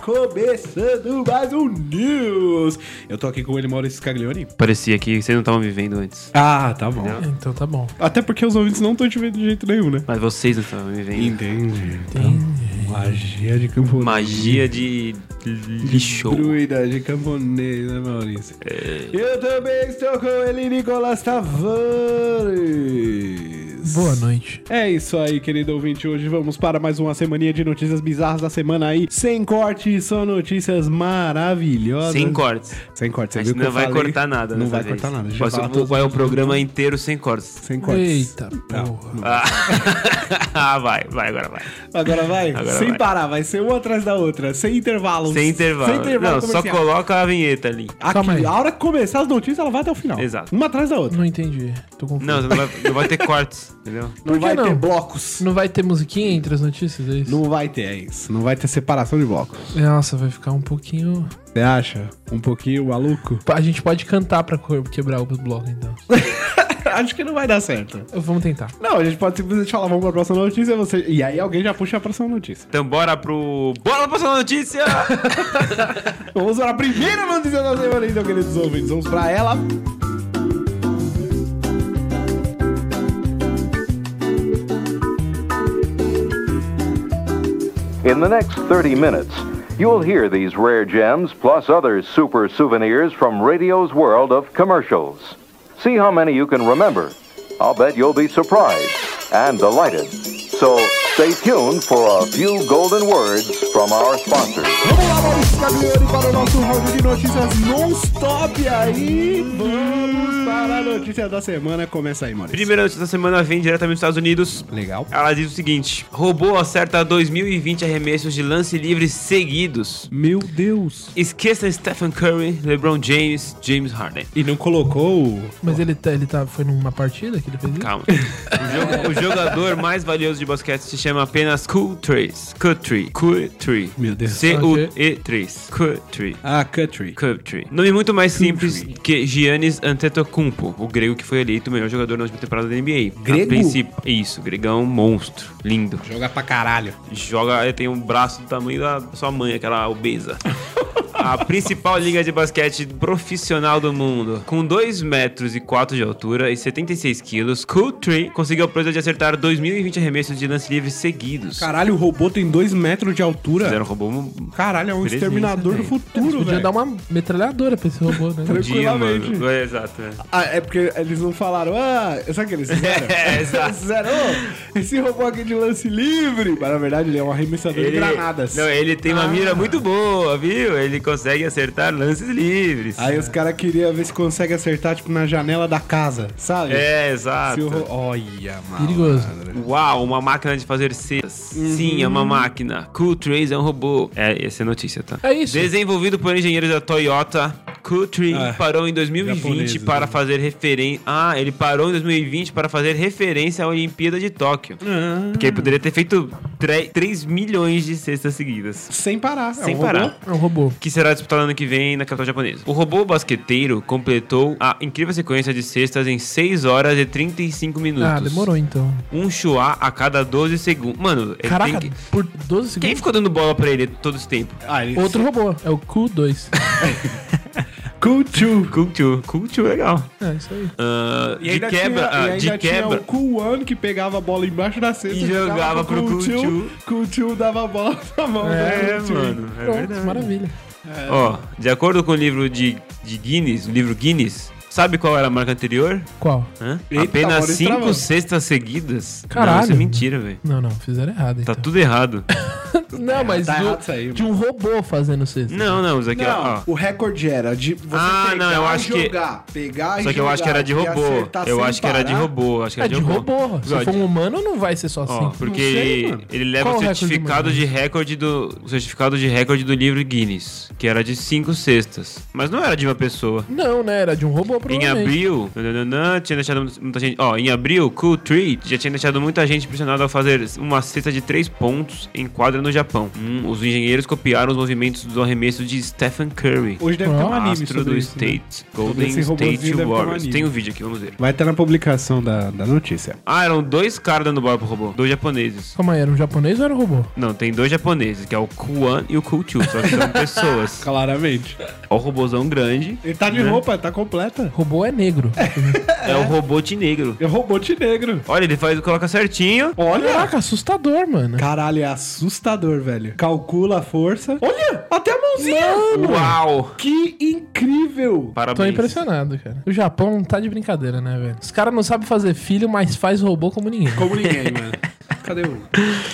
começando mais um News. Eu tô aqui com ele, Maurício Scaglione. Parecia que vocês não estavam me vendo antes. Ah, tá bom. Então tá bom. Até porque os ouvintes não estão te vendo de jeito nenhum, né? Mas vocês não estavam me vendo. Entendi. Magia de camponês. Magia de lixo. Druida de camponês, né, Maurício? Eu também estou com ele, Nicolas Tavares. Boa noite. É isso aí, querido ouvinte. Hoje vamos para mais uma semaninha de notícias bizarras da semana aí. Sem corte, só notícias maravilhosas. Sem cortes. Sem corte, você A viu gente que não vai falei? cortar nada, Não vai vez. cortar nada. Posso- vai falar o programa inteiro sem cortes? Sem cortes. Eita, Não, porra. não. ah, vai, vai, agora vai. Agora vai? Agora sem vai. parar, vai ser uma atrás da outra, sem intervalos. Sem intervalo. Sem intervalo não, só comercial. coloca a vinheta ali. Aqui, Calma aí. a hora que começar as notícias, ela vai até o final. Exato. Uma atrás da outra. Não entendi. Tô confuso. Não, não vai, não vai ter cortes, entendeu? Não Por que vai não? ter blocos. Não vai ter musiquinha entre as notícias, é isso? Não vai ter, é isso. Não vai ter separação de blocos. Nossa, vai ficar um pouquinho... Você acha? Um pouquinho maluco? A gente pode cantar pra quebrar o bloco, então. Acho que não vai dar certo. Vamos tentar. Não, a gente pode simplesmente falar, vamos pra próxima notícia, você... e aí alguém já puxa a próxima notícia. Então bora pro. Bora pra próxima notícia! Vamos para a primeira notícia da semana, então, queridos ouvintes. Vamos pra ela. In the next 30 minutes, you'll hear these rare gems plus other super souvenirs from radio's world of commercials. See how many you can remember. I'll bet you'll be surprised and delighted. So stay tuned for a few golden words from our sponsors. Vamos lá, Maurício Cagliari, para o nosso round de notícias non-stop aí. Vamos para a notícia da semana. Começa aí, Maurício. Primeira notícia da semana vem diretamente dos Estados Unidos. Legal. Ela diz o seguinte: robô acerta 2020 arremessos de lance livre seguidos. Meu Deus. Esqueça Stephen Curry, LeBron James, James Harden. E não colocou o... Mas ele, tá, ele tá, foi numa partida que ele fez isso? Calma. O, jogo- o jogador mais valioso de basquete se chama apenas Q3. Q3. Q3. Meu Deus. C-U-E-3. Q3. Ah, Country. Coventry. Nome muito mais simples que Giannis Antetokounmpo, o grego que foi eleito o melhor jogador na última temporada da NBA. Grego? Princípio- Isso, gregão monstro, lindo. Joga pra caralho. Joga, ele tem um braço do tamanho da sua mãe, aquela obesa. A principal liga de basquete profissional do mundo. Com 2 metros e 4 de altura e 76 quilos, Cooltree conseguiu a proeza de acertar 2020 arremessos de lance livre seguidos. Caralho, o robô tem 2 metros de altura. Fizeram robô Caralho, é um Presença, exterminador do velho. futuro, Podia velho. dar uma metralhadora pra esse robô, né? dia, tranquilamente. mano. É, exato. é. Ah, é porque eles não falaram, ah, sabe o que eles fizeram? É, exato. Eles fizeram, "Ô, esse robô aqui de lance livre. Mas na verdade ele é um arremessador de granadas. Não, ele tem uma Ah. mira muito boa, viu? Ele consegue acertar lances livres. Aí os caras queriam ver se consegue acertar, tipo, na janela da casa, sabe? É, Se exato. o. Olha, mano. Perigoso. Uau, uma máquina de fazer cestas. Uhum. Sim, é uma máquina. Cool Trace é um robô. É, essa é a notícia, tá? É isso. Desenvolvido por engenheiros da Toyota, Cool Tree Ah, parou em 2020 japoneses, para né? fazer referência. Ah, ele parou em 2020 para fazer referência à Olimpíada de Tóquio. Ah, Porque ele poderia ter feito 3 milhões de cestas seguidas. sem parar. Sem é um robô. parar. É um robô. que será disputado ano que vem na capital japonesa. O robô basqueteiro completou a incrível sequência de cestas em 6 horas e 35 minutos. Ah, demorou então. Um chua a cada 12 segundos. Mano, ele Caraca, tem que... por 12 Quem segundos. ficou dando bola pra ele todo esse tempo? Ah, ele... Outro robô. É o Q2. Culture. Culture. Culture, legal. é, isso aí. E de ainda quebra, tinha, ah, e de ainda tinha quebra. o Cool One que pegava a bola embaixo da cesta E jogava pro Cool Two. Cool Two dava a bola na mão É, Cool mano, é Pronto, verdade. maravilha. Ó, de acordo com o livro de, de Guinness, o livro Guinness, sabe qual era a marca anterior? Qual? Hã? Eita, Apenas Maurício 5 travando. cestas seguidas. Caralho. Não, isso é mentira, velho. Não, não, fizeram errado. Tá Então. tudo errado. Não, mas tá do- errado isso aí, de um robô fazendo cesta. Não, não, isso aqui, Não, ó. o recorde era de você Ah, pegar não, eu e acho que- jogar, pegar e Só que eu acho que era de e robô. Eu acho que era de robô. Acho que É era de robô. Se for um humano, não vai ser só assim. Ó, porque Não sei, ele, mano. ele leva o certificado do de recorde do o certificado de recorde do livro Guinness, que era de cinco cestas, mas não era de uma pessoa. Não, né? Era de um robô Em abril, nananã, tinha deixado muita gente. Ó, em abril, Cool Tree já tinha deixado muita gente impressionada ao fazer uma cesta de três pontos em quadra no Japão. Hum, os engenheiros copiaram os movimentos do arremesso de Stephen Curry. Hoje deve ter um anime Astro sobre do isso, né? State. Golden esse robozinho State um Warriors. anime. Tem um vídeo aqui, vamos ver. Vai estar na publicação da, da notícia. Ah, eram dois caras dando bola pro robô. Dois japoneses. Calma aí, era um japonês ou era um robô? Não, tem dois japoneses, que é o Kuan e o Kulchu, só que são pessoas. Claramente. Ó o robôzão grande. Ele tá de Né? roupa, tá completa. Robô é negro. É, o robô de negro. É robô de negro. Olha, ele faz, coloca certinho. Olha! Caraca, assustador, mano. Caralho, é assustador, velho. Calcula a força. Olha! Até a mãozinha! Uau! Que incrível! Parabéns. Tô impressionado, cara. O Japão não tá de brincadeira, né, velho? Os caras não sabem fazer filho, mas faz robô como ninguém. Como ninguém, mano. Cadê o...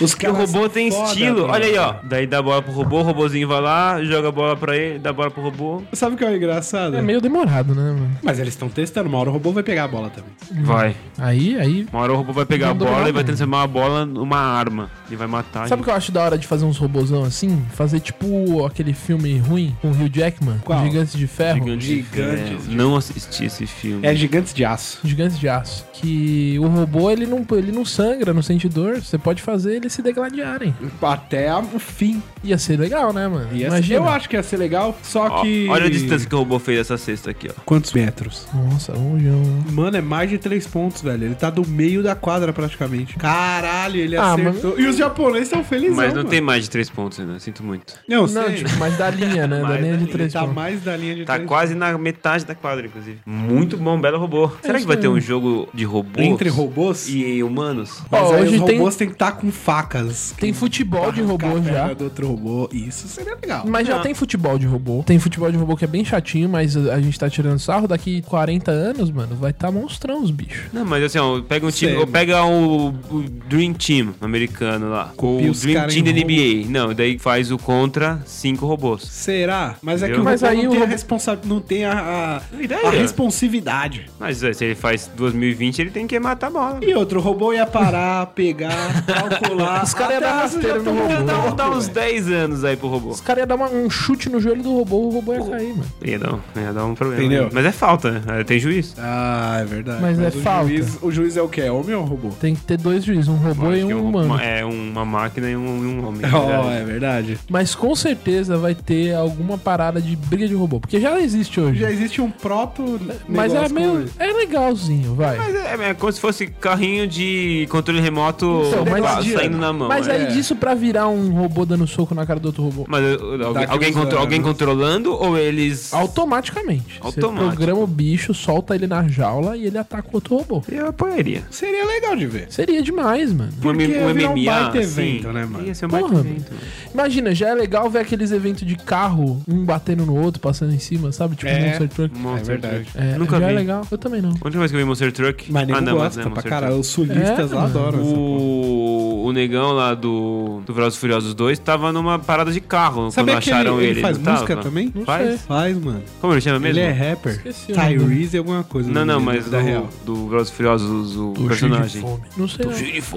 Os Porque o robô tem foda, estilo. mano. Olha aí, ó. Daí dá a bola pro robô, o robôzinho vai lá, joga a bola pra ele, dá a bola pro robô. Sabe o que é engraçado? É meio demorado, né, mano? Mas eles estão testando. Uma hora o robô vai pegar a bola também. Vai. Aí, aí. Uma hora o robô vai pegar a bola e vai transformar a bola numa arma. E vai matar. Sabe o que eu acho da hora de fazer uns robôzão assim? Fazer tipo aquele filme ruim com o Hugh Jackman, Qual? Gigantes de Ferro. Gigantes de- Não assisti esse filme. É gigantes de aço. Gigantes de Aço. Que o robô ele não, ele não sangra, não sente dor. Você pode fazer eles se degladiarem. Até o fim. Ia ser legal, né, mano? Ia ser- Imagina. Eu acho que ia ser legal, só Ó, que... olha a distância que o robô fez essa cesta aqui, ó. Quantos metros? Nossa, um milhão. Mano, é mais de três pontos, velho. Ele tá do meio da quadra praticamente. Caralho, ele Ah, acertou. E os japoneses estão felizes. Mas não tem mais de três pontos ainda, sinto muito. Não, Não, sei. tipo, mas da linha, né? da Mais linha de três tá pontos. mais da linha de Tá três quase na metade da quadra, inclusive. Muito bom, belo robô. Será que vai ter um jogo de robôs? Entre robôs? e humanos? Mas Ó, aí hoje tem- robôs têm que estar com facas. Tem futebol de robô já. do outro robô. Isso seria legal. Mas já tem futebol de robô. Tem futebol de robô que é bem chatinho, mas a gente tá tirando sarro. Daqui 40 anos, mano, vai tá monstrão os bichos. Não, mas assim, ó, pega um time, pega o, o Dream Team americano lá. Copia o Dream Team da NBA. Não, daí faz o contra cinco robôs. Será? Mas é que Entendeu? o Mas robô aí não o tem a robô- responsa... não tem a, a, Ideia. a responsividade. Mas é, se ele faz 2020, ele tem que matar a bola. E outro, o robô ia parar, pegar, calcular. Os caras iam dar rasteira no robô. Dá, dá uns velho. 10 anos aí pro robô. Os caras iam dar uma- um chute no joelho do robô, o robô ia cair, mano. Ia dar, um, ia dar um problema. Entendeu? Mas é falta, né? Tem juiz. Ah, é verdade. Mas é o falta. Juiz, o juiz é o quê? É homem ou robô? Tem que ter dois juízes, um robô e é um um- humano. uma- É uma máquina e um, um homem. Oh, é verdade. Mas com certeza vai ter alguma parada de briga de robô. Porque já existe hoje. Já existe um proto. Mas é meio. É legalzinho, vai. Mas é, é como se fosse carrinho de controle remoto Então, mas- pa- saindo na mão. Mas é. aí é. disso pra virar um robô dando soco na cara do outro robô. Mas alguém, alguém, contro- alguém controlando ou eles. Automaticamente. Automático. Você programa o bicho, solta ele na jaula e ele ataca o outro robô. Eu apoiaria. Seria legal de ver. Seria demais, mano. Um, Porque um um MMA. baita assim, evento, né, mano? Ia ser um Porra, baita mano. evento. Imagina, já é legal ver aqueles eventos de carro, um batendo no outro, passando em cima, sabe? Tipo É. um Monster Truck. Monster verdade. Truck. É, Nunca já vi. é legal. Eu também não. Última vez que eu vi Monster Truck. Mas nem ah, não, gosta mas é pra Monster caralho. Os sulistas É, lá mano. adoram. porra. O, o negão lá do, do Velozes e Furiosos 2 tava numa parada de carro Sabia quando acharam ele, ele. ele faz não música tava? também? Não Faz? sei. Faz, mano. Como ele chama mesmo? Ele é rapper. Esqueci nome Tyrese alguma coisa. Não, o não, mas real. do, do Velozes e Furiosos, o Do personagem. cheio de fome. Não sei. não.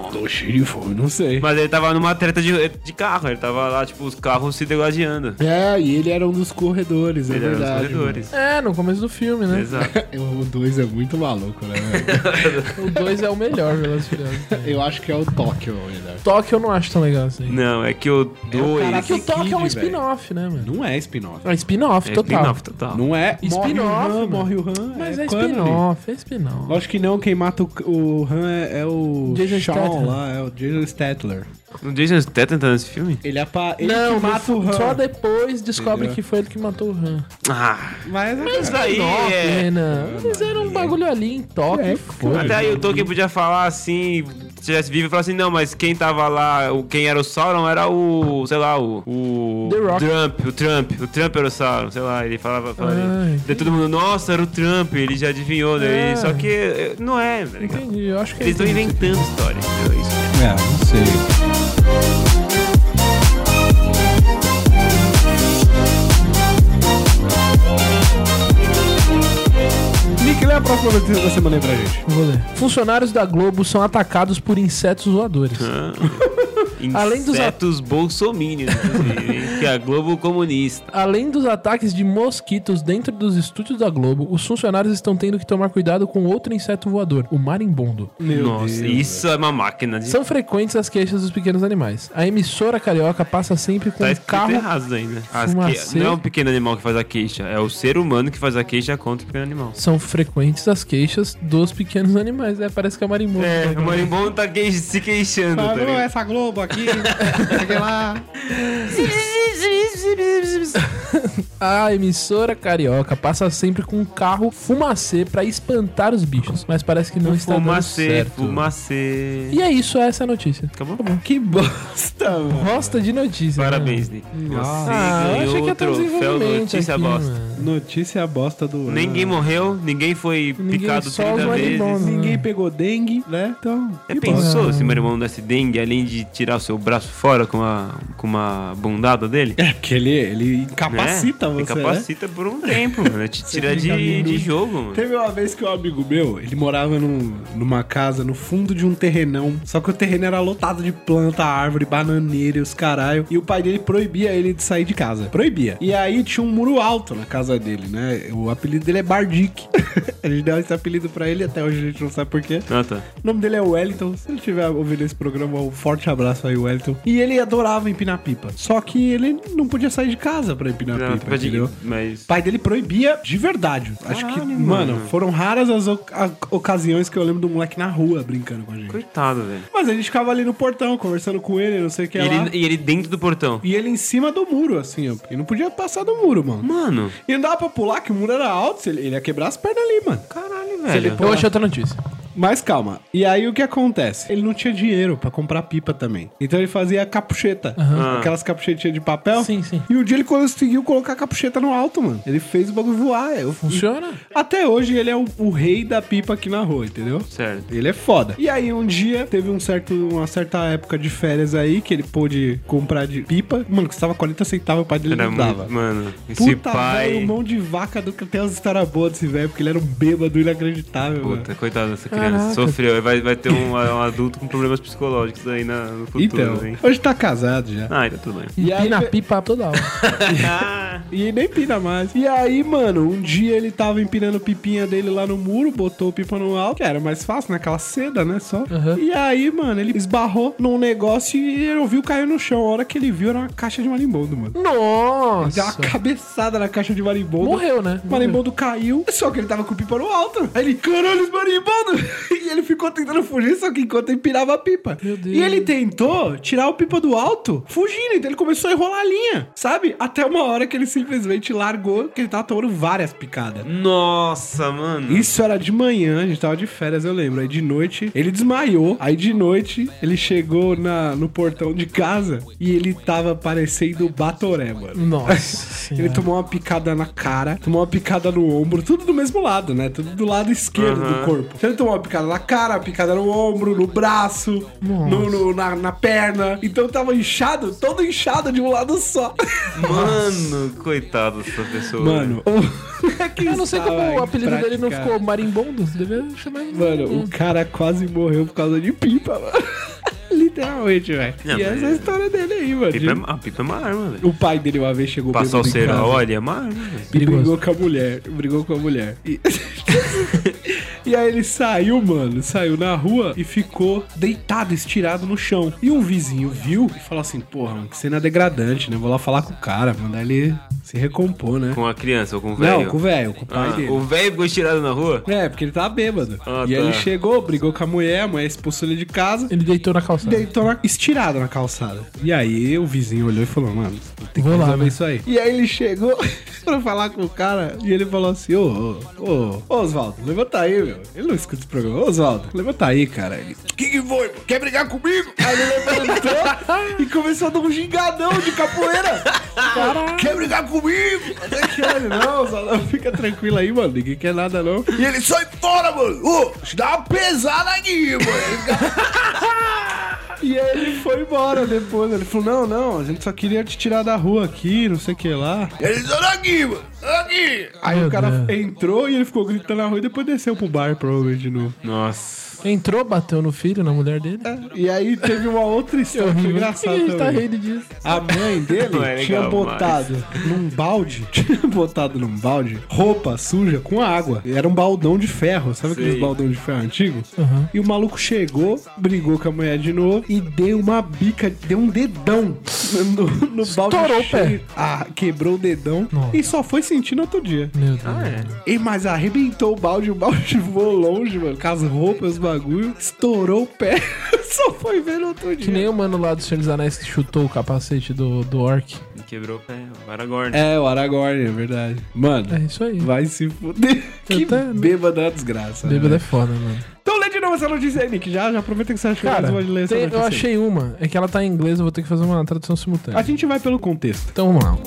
Tô cheio de fome, não sei. Mas ele tava numa treta de, de carro, ele tava lá, tipo, os carros se degladiando. É, e ele era um dos corredores, é ele era os verdade. corredores. É, no começo do filme, né? Exato. O 2 é muito maluco, né? O 2 é o melhor, Velozes e Furiosos. Eu acho que é o Tóquio, melhor. Tóquio eu não acho tão legal assim. Não, é que o É o 2. cara É que o Kid, Tóquio é um spin-off, né, mano? Não é spin-off. É spin-off, é total. spin-off total. Não é Spin-off, morre o Han, mano. morre o Han. Mas é, canon. spin-off, é spin-off. Lógico que não, quem mata o, o Han é, é o Jason Shawn Statham. lá, é o Jason Statler. O Jason Statham tá nesse filme? Ele, é pa... ele Não, que mata o Han. só depois descobre Entendeu? que foi ele que matou o Han. Ah, Mas, isso daí Spin-off, é... Renan. Eles eram um bagulho ali em Tóquio. É, foi. Até aí o Tolkien podia falar assim, se tivesse vivo e falar assim, não, mas quem tava lá, o- quem era o Sauron era o, sei lá, o... O The Rock. Trump, o Trump, o Trump era o Sauron, sei lá, ele falava, falaria. Ah, Daí todo mundo, nossa, era o Trump, ele já adivinhou, daí, É. só que eh, não é, tá ligado? Entendi, eu acho que Eles estão é inventando história, entendeu? Isso. É, não sei. A próxima notícia da semana aí pra gente. Vou ler. Funcionários da Globo são atacados por insetos voadores. Além dos Insetos bolsomínios, inclusive? Que é a Globo comunista. Além dos ataques de mosquitos dentro dos estúdios da Globo, os funcionários estão tendo que tomar cuidado com outro inseto voador, o marimbondo. Meu Nossa, Deus, isso é uma máquina de... São frequentes as queixas dos pequenos animais. A emissora carioca passa sempre com Tá um carro. errado ainda. Que-. Não é um pequeno animal que faz a queixa, é o ser humano que faz a queixa contra o pequeno animal. São frequentes as queixas dos pequenos animais. É, parece que é marimbondo. É, o marimbondo tá que- se queixando, tá Falou ligado? essa Globo aqui, sei lá. A emissora carioca passa sempre com um carro fumacê pra espantar os bichos, mas parece que não está dando Fumacê, certo. fumacê. E é isso, essa é a notícia. Acabou? Que bosta, mano. Gosta de notícia. Parabéns, né? Nick. Nossa. Ah, eu Você achei que ganhou ia o ter um troféu Notícia aqui, Bosta. mano. Notícia bosta do ano. Ninguém morreu, ninguém foi Ninguém, picado só 30 os vezes. marimbondos. Ninguém pegou dengue, né? Então. Já pensou bosta. se marimbondo desse dengue, além de tirar o seu braço fora com uma, com uma bundada dele? É, porque ele, ele incapacita né? você, Incapacita por um tempo, mano. Te tira de, de jogo, mano. Teve uma vez que um amigo meu, ele morava num- numa casa no fundo de um terrenão. Só que o terreno era lotado de planta, árvore, bananeira e os caralho. E o pai dele proibia ele de sair de casa. Proibia. E aí tinha um muro alto na casa dele, né? O apelido dele é Bardic. a gente deu esse apelido pra ele, até hoje a gente não sabe porquê. Ah, tá. O nome dele é Wellington. Se ele estiver ouvindo esse programa, um forte abraço aí, Wellington. E ele adorava empinar pipa. Só que ele não podia sair de casa pra empinar Não, pipa, pode- entendeu? Mas. O pai dele proibia de verdade. Acho que, Caralho, mano, mano. foram raras as oc- a- ocasiões que eu lembro do moleque na rua brincando com a gente. Coitado, velho. Mas a gente ficava ali no portão, conversando com ele, não sei o que E lá. ele, e ele dentro do portão. E ele em cima do muro, assim, ó. E não podia passar do muro, mano. Mano, E não dava pra pular, que o muro era alto, se ele, ele ia quebrar as pernas ali, mano. caralho, ele velho. Eu achei outra notícia. Mas calma. E aí o que acontece? Ele não tinha dinheiro pra comprar pipa também. Então ele fazia capucheta. Aquelas capuchetinhas de papel. Sim, sim. E um dia ele conseguiu colocar a capucheta no alto, mano. Ele fez o bagulho voar. Eu, Funciona? Até hoje ele é o, o rei da pipa aqui na rua, entendeu? Certo. Ele é foda. E aí um dia teve um certo, uma certa época de férias aí que ele pôde comprar de pipa. Mano, custava 40 centavos, o pai dele Era não dava. muito. Mano, esse Puta, pai. velho, mão de vaca do que tem umas histórias boas desse velho, porque ele era um bêbado inacreditável, mano. Puta, coitado dessa criança. Caraca. Sofreu. Vai, vai ter um, um adulto com problemas psicológicos aí na, no futuro, Então, hein? hoje tá casado já. Ah, então tudo bem. E aí, Empina pipa toda hora. e nem pina mais. E aí, mano, um dia ele tava empinando pipinha dele lá no muro, botou o pipa no alto, que era mais fácil, naquela seda, né, só. Uhum. E aí, mano, ele esbarrou num negócio e ele ouviu cair no chão. A hora que ele viu era uma caixa de marimbondo, mano. Ele deu uma Nossa. cabeçada na caixa de marimbondo. Morreu, né? O marimbondo caiu, só que ele tava com o pipa no alto. Aí ele, caralho, os marimbondo! E ele ficou tentando fugir, só que enquanto empinava a pipa. Meu Deus. E ele tentou tirar o pipa do alto, fugindo. Então ele começou a enrolar a linha, sabe? Até uma hora que ele simplesmente largou, que ele tava tomando várias picadas. Nossa, mano. Isso era de manhã, a gente tava de férias, eu lembro. Aí de noite, ele desmaiou. Aí de noite, ele chegou na, no portão de casa e ele tava parecendo o Batoré, mano. Nossa. Ele tomou uma picada na cara, tomou uma picada no ombro, tudo do mesmo lado, né? Tudo do lado esquerdo do corpo. Então ele tomou uma picada na cara, uma picada no ombro, no braço, no, no- na, na perna. Então tava inchado, todo inchado de um lado só. Mano, coitado dessa pessoa. Mano, o Eu não sei como o apelido dele não ficou marimbondo. Devia chamar Mano, o cara quase morreu por causa de pipa, mano. Literalmente, velho. Não, E essa é a história dele aí, mano. Pipa é, a pipa é uma arma, velho. O pai dele uma vez chegou Passar o bêbado em cerol, casa. olha, é uma arma, velho. E Perigoso. brigou com a mulher. Brigou com a mulher. E... e aí ele saiu, mano. Saiu na rua e ficou deitado, estirado no chão. E um vizinho viu e falou assim: Porra, mano, que cena degradante, né? Vou lá falar com o cara, mandar ele se recompor, né? Com a criança ou com o velho? Não, com o velho, com o pai Ah, dele. o velho ficou estirado na rua? É, porque ele tava bêbado. Ah, e tá. ele chegou, brigou com a mulher, a mulher expulsou ele de casa. Ele deitou na calçada. Deitou na- estirado na calçada. E aí o vizinho olhou e falou, mano, tem que Vou resolver né? isso aí. E aí ele chegou pra falar com o cara e ele falou assim, ô, ô, ô, ô, Osvaldo, levanta aí, meu. Ele não escuta esse programa. Ô, Osvaldo, levanta aí, cara. Ele, que que foi, pô? Quer brigar comigo? Aí ele levantou e começou a dar um gingadão de capoeira. Quer brigar comigo? Até que ele, não, Osvaldo, fica tranquilo aí, mano. Ninguém quer nada, não. E ele, sai fora, mano. Ô, te dá uma pesada aqui, mano. E aí ele foi embora depois. Ele falou: Não, não, a gente só queria te tirar da rua aqui, não sei o que lá. E ele só aqui, mano, aqui. Aí Meu o cara Deus. entrou e ele ficou gritando na rua e depois desceu pro bar, provavelmente de novo. Nossa. Entrou, bateu no filho, na mulher dele. E aí teve uma outra história que que engraçada a gente tá rindo disso? A mãe dele é legal tinha botado num balde, tinha botado num balde roupa suja com água. E Era um baldão de ferro, sabe aqueles baldão de ferro antigo? Uhum. E o maluco chegou, brigou com a mulher de novo e deu uma bica, deu um dedão no, no balde Estourou o pé. Ah, quebrou o dedão Nossa. e só foi sentir no outro dia. Meu Deus. Ah, é. E, mas arrebentou o balde, o balde voou longe, mano, com as roupas, os bagulho, estourou o pé, só foi ver no outro dia. Que nem o mano lá do Senhor dos Anéis que chutou o capacete do, do Orc. Quebrou o pé, o Aragorn. É, o Aragorn, é verdade. Mano, É isso aí. vai se fuder. Que até- bêbada da desgraça. Bêbado né? é foda, mano. Então lê de novo essa notícia aí, Nick. Já, já aproveita que você acha que Cara, você pode ler essa tem- notícia eu aí. achei uma. É que ela tá em inglês, eu vou ter que fazer uma tradução simultânea. A gente vai pelo contexto. Então vamos lá.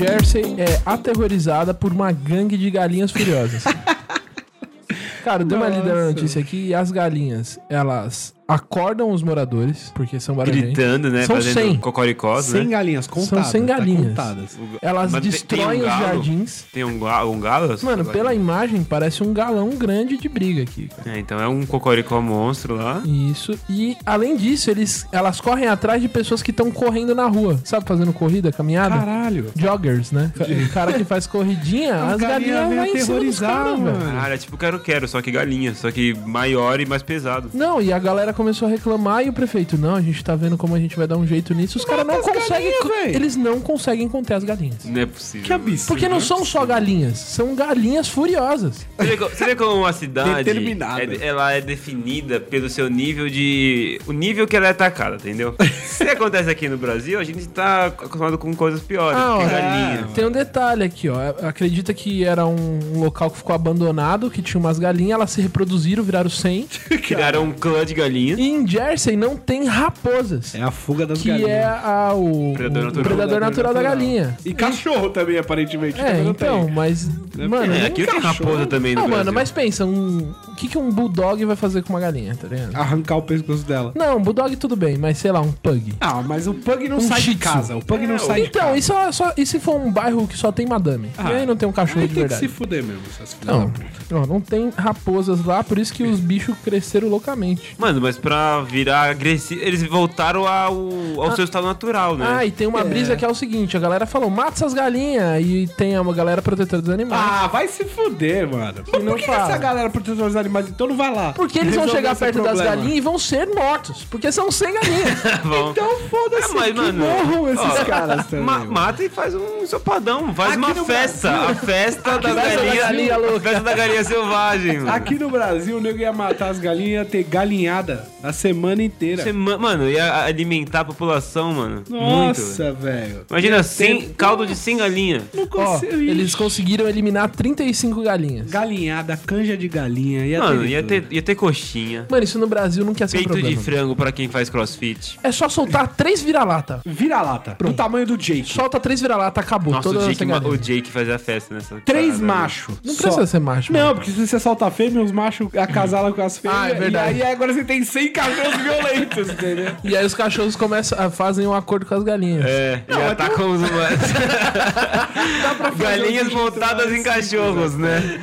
Jersey é aterrorizada por uma gangue de galinhas furiosas. Cara, eu dei uma lida na notícia aqui e as galinhas, elas acordam os moradores, porque são barulhentos. Gritando, né? São fazendo 100. cocoricós, 100 né? galinhas contadas. São 100 tá galinhas. contadas. Elas Mas destroem um os jardins. Tem um, ga- um galo? Mano, pela imagem, parece um galão grande de briga aqui, cara. É, então é um cocoricó monstro lá. Isso. E além disso, eles, elas correm atrás de pessoas que estão correndo na rua. Sabe, fazendo corrida, caminhada? Caralho. Joggers, né? O cara que faz corridinha, as, galinhas vêm vão em cima dos aterrorizar, caras, velho. Caralho, é tipo quero-quero, só que galinha. Só que maior e mais pesado. Não, e a galera começou a reclamar e o prefeito, não, a gente tá vendo como a gente vai dar um jeito nisso. Os caras não conseguem. galinhas. Eles não conseguem conter as galinhas. Não é possível. Que absurdo. Porque não são só galinhas, são galinhas furiosas. Você vê, co- você vê como uma cidade Determinada. é- ela é definida pelo seu nível de. o nível que ela é atacada, entendeu? Se acontece aqui no Brasil, a gente tá acostumado com coisas piores, Ah, que ó, galinha. Tem um detalhe aqui, ó. Acredita que era um um local que ficou abandonado, que tinha umas galinhas, elas se reproduziram, viraram 100. Criaram um clã de galinhas. E em Jersey não tem raposas. É a fuga das que galinhas. é a, o, Predador o natural. predador natural da galinha. E cachorro também, aparentemente. É, então, tem. mas. Mano, É, não- aqui tem raposa também Não, mano, mas pensa, um, o que, que um bulldog vai fazer com uma galinha, tá ligado? Arrancar o pescoço dela. Não, um bulldog tudo bem, mas sei lá, um pug. Ah, mas o Pug não Um sai de casa. O Pug não sai de Então, casa. e, só, só- e se for um bairro que só tem madame? Ah, e aí não tem um cachorro Aí de tem que verdade? se fuder mesmo, essas da Não, não, não tem raposas lá, por isso que os bichos cresceram loucamente. Mano, mas pra virar agressivo, eles voltaram ao, ao seu estado natural, né? Ah, e tem uma brisa que é o seguinte: a galera falou, mata essas galinhas. E tem uma galera protetora dos animais. Ah, vai se fuder, mano. Mas não por que, fala. essa galera protetora dos animais então não vai lá? porque eles vão chegar perto das problema. galinhas e vão ser mortos. Porque são 100 galinhas. Então foda-se, Ah, mas, que morram esses ó, caras também. Ma- mano. mata e faz um ensopadão, faz Aqui uma festa. Brasil- A festa das festa da galinhas. galinha a festa da galinha selvagem, mano. Aqui no Brasil, o nego ia matar as galinhas e ia ter galinhada a semana inteira. Você, ma- mano, ia alimentar a população, mano. Nossa, velho. Imagina, 100, caldo de 100 galinhas. Não consigo. eles conseguiram eliminar 35 galinhas. Galinhada, canja de galinha. Ia Mano, ter ia ter, ia ter coxinha. Mano, isso no Brasil não quer ser um Peito de problema. frango pra quem faz crossfit. É só soltar três vira-lata. Vira-lata. Do tamanho do Jake. Solta três vira-lata, acabou. Nossa, toda o Jake, o Jake fazia a festa nessa. Três machos. Não Só. precisa ser macho. Não, mano. porque se você solta fêmea, os machos acasalam com as fêmeas. Ah, é verdade. E aí agora você tem 100 cachorros violentos, entendeu? E aí os cachorros começam, a- fazem um acordo com as galinhas. É, e atacam os humanos. Galinhas montadas em cachorros, né?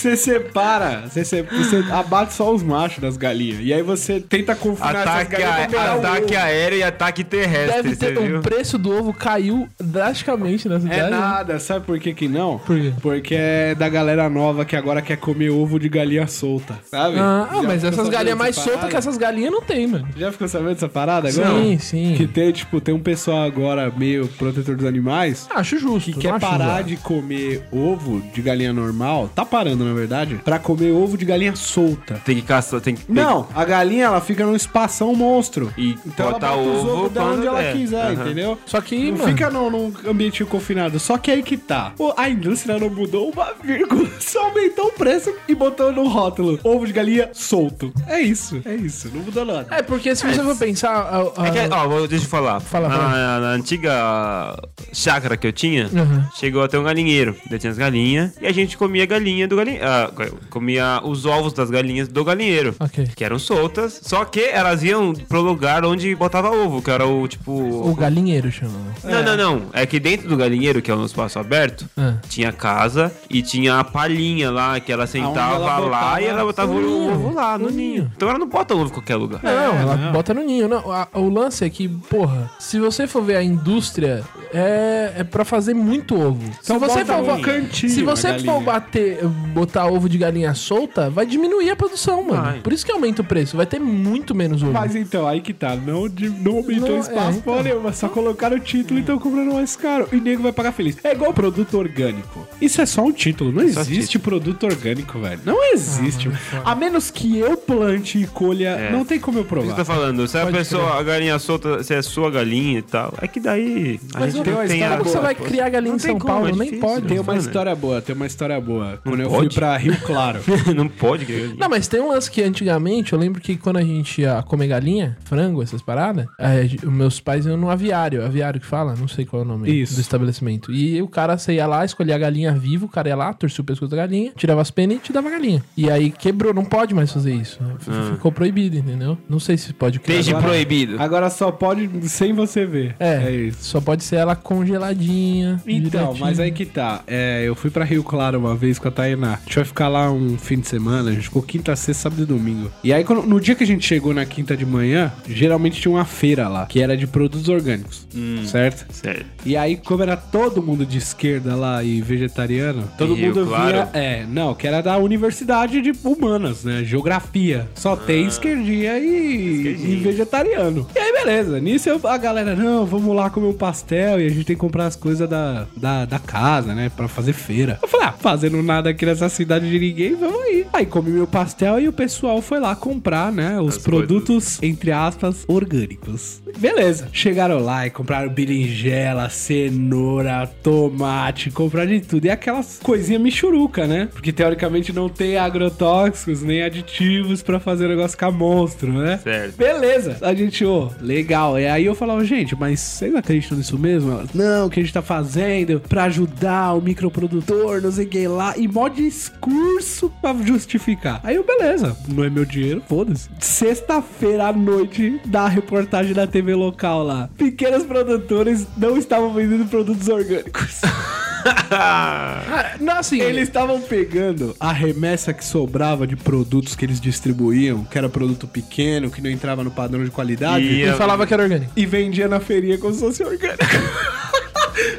Você separa, você, se- você abate só os machos das galinhas. E aí você tenta confinar essas Ataque, galinhas pra a- ataque aéreo e ataque terrestre, Deve ter, você viu? o preço do ovo caiu drasticamente na cidade. É nada, sabe por que que não? Por quê? Porque é da galera nova que agora quer comer ovo de galinha solta, sabe? Ah, ah, Já mas essas galinhas mais soltas que essas galinhas não tem, mano. Já ficou sabendo dessa parada agora? Sim, sim. Que tem, tipo, tem um pessoal agora meio protetor dos animais Acho justo. que quer parar de comer ovo de galinha normal, tá parando na verdade, pra comer ovo de galinha solta. Tem que caçar, tem que... tem- Não, a galinha ela fica num espação monstro. E Então ela botar bota os ovo ovos da onde ela der. quiser, Aham. entendeu? Só que, Não mano, fica num, num ambiente confinado. Só que aí que tá. A indústria não mudou uma vírgula. Só aumentou o preço e botou no rótulo. Ovo de galinha solto. É isso, é isso. Não mudou nada. É, porque se você for pensar. a- a- É que, ó, vou- deixa eu falar. Fala, na, fala. na antiga chácara que eu tinha, Uhum. chegou até um galinheiro. Daí tinha as galinhas e a gente comia galinha do galinheiro. Ah, comia os ovos das galinhas do galinheiro. Ok. Que eram soltas, só que elas iam pro lugar onde botava ovo, que era o tipo. O galinheiro chama. Não, não, não. É que dentro do galinheiro, que é um espaço aberto, Ah. tinha casa e tinha a palhinha lá, que ela sentava ela lá e ela botava o ninho. ovo lá no No ninho. ninho. Então ela não bota ovo em qualquer lugar. Não, ela bota no ninho. Não, a- o lance é que, porra, se você for ver a indústria, é, é pra fazer muito ovo. Se Então você bota for, um cantinho se a você for bater, botar ovo de galinha solta, vai diminuir a produção, mano. Vai. Por isso que aumenta o preço. Vai ter muito menos ovo. Mas então, aí que tá. Não, de- não aumentou Não, o espaço é, então. nenhuma. Só colocaram o título e estão comprando mais caro. E nego vai pagar feliz. É igual produto orgânico. Isso é só um título. Não Só existe produto orgânico, velho. Não existe. Ah, a menos que eu plante e colha, É. não tem como eu Por isso que eu tô provar. falando, se a Pode pessoa, a galinha solta, se é sua galinha e tal, é que daí a Mas gente tem não a... Como você vai criar galinha Não em São como, Paulo? é Nem pode. Tem uma né? história boa, tem uma história boa. Quando eu pode? fui pra Rio Claro. não pode. Não, mas tem um lance que antigamente, eu lembro que quando a gente ia comer galinha, frango, essas paradas, é, os meus pais iam no aviário, aviário que fala, não sei qual é o nome Isso. do estabelecimento. E o cara, você ia lá, escolhia a galinha viva, o cara ia lá, torcia o pescoço da galinha, tirava as penas e te dava a galinha. E aí quebrou, não pode mais fazer isso. Ah. Ficou proibido, entendeu? Não sei se pode criar. Peixe agora. proibido. Agora só pode sem você ver. É, isso. só pode ser ela congeladinha. Então, mas aí que tá. É, eu fui pra Rio Claro uma vez com a Tainá. A gente vai ficar lá um fim de semana. A gente ficou quinta, sexta, sábado e domingo. E aí, quando- no dia que a gente chegou na quinta de manhã, geralmente tinha uma feira lá, que era de produtos orgânicos. Certo? Sério. E aí, como era todo mundo de esquerda lá e vegetariano, todo Rio mundo Claro? via. É, não, que era da Universidade de Humanas, né? Geografia. Só tem esquerdinha e, e vegetariano. E aí, beleza. Nisso eu- a galera, não, vamos lá comer um pastel e a gente tem que comprar as coisas da, da, da casa, né? Pra fazer feira. Eu falei, ah, fazendo nada aqui nessa cidade de ninguém, vamos aí. Aí comi meu pastel e o pessoal foi lá comprar, né? Os As produtos, entre aspas, orgânicos. Beleza. Chegaram lá e compraram berinjela, cenoura, tomate, compraram de tudo. E aquelas coisinhas michuruca, né? Porque teoricamente não tem agrotóxicos nem aditivos pra fazer o negócio ficar monstro, né? Certo. Beleza. A gente, ô, legal. E aí eu falava, gente, mas vocês acreditam nisso mesmo? Elas, não, o que a gente tá fazendo pra ajudar o microprodutor, não sei o que lá. E mó discurso pra justificar. Aí eu, beleza, não é meu dinheiro, foda-se. Sexta-feira à noite, da reportagem da TV local lá. Pequenos produtores não estavam vendendo produtos orgânicos. Ah, não, assim, Eles estavam pegando a remessa que sobrava de produtos que eles distribuíam, que era produto pequeno, que não entrava no padrão de qualidade, E- ele falava que era orgânico. e vendia na feirinha como se fosse orgânico.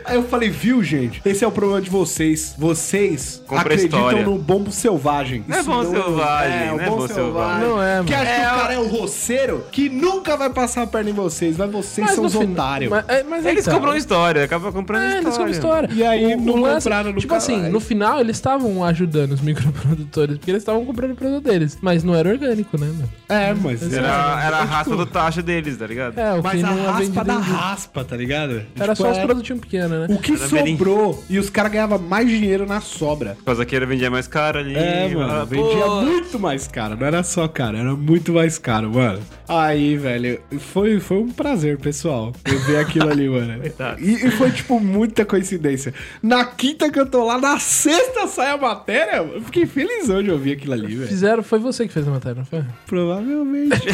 Aí eu falei, viu, gente? Esse é o problema de vocês. Vocês Compra acreditam história. no bombo selvagem. Não é Isso bom selvagem, é, o não é bom selvagem. selvagem. Não é, Que mano. acha que É, o cara é o roceiro que nunca vai passar a perna em vocês. Mas vocês são no os otários. Mas, é, mas aí Eles tá. compram história, acaba comprando É, história. eles compram história. E aí não compraram no Tipo caralho. assim, no final eles estavam ajudando os microprodutores, porque eles estavam comprando o produto deles. Mas não era orgânico, né, mano? É, mas... Era, era a raspa do taxa deles, tá ligado? É, o Mas que a é raspa da raspa, tá ligado? Era Tipo, só os é- produtinhos pequenos, né? O que Era bem- sobrou e os caras ganhavam mais dinheiro na sobra. Por causa que ele vendia mais caro ali. É, mano, Ah, vendia pô. muito mais caro. Não era só caro, era muito mais caro, mano. Aí, velho, foi, foi um prazer, pessoal. Eu ver aquilo ali, mano. E, e foi, tipo, muita coincidência. Na quinta que eu tô lá, na sexta sai a matéria. Eu fiquei felizão de ouvir aquilo ali, velho. Fizeram, foi você que fez a matéria, não foi? Provavelmente.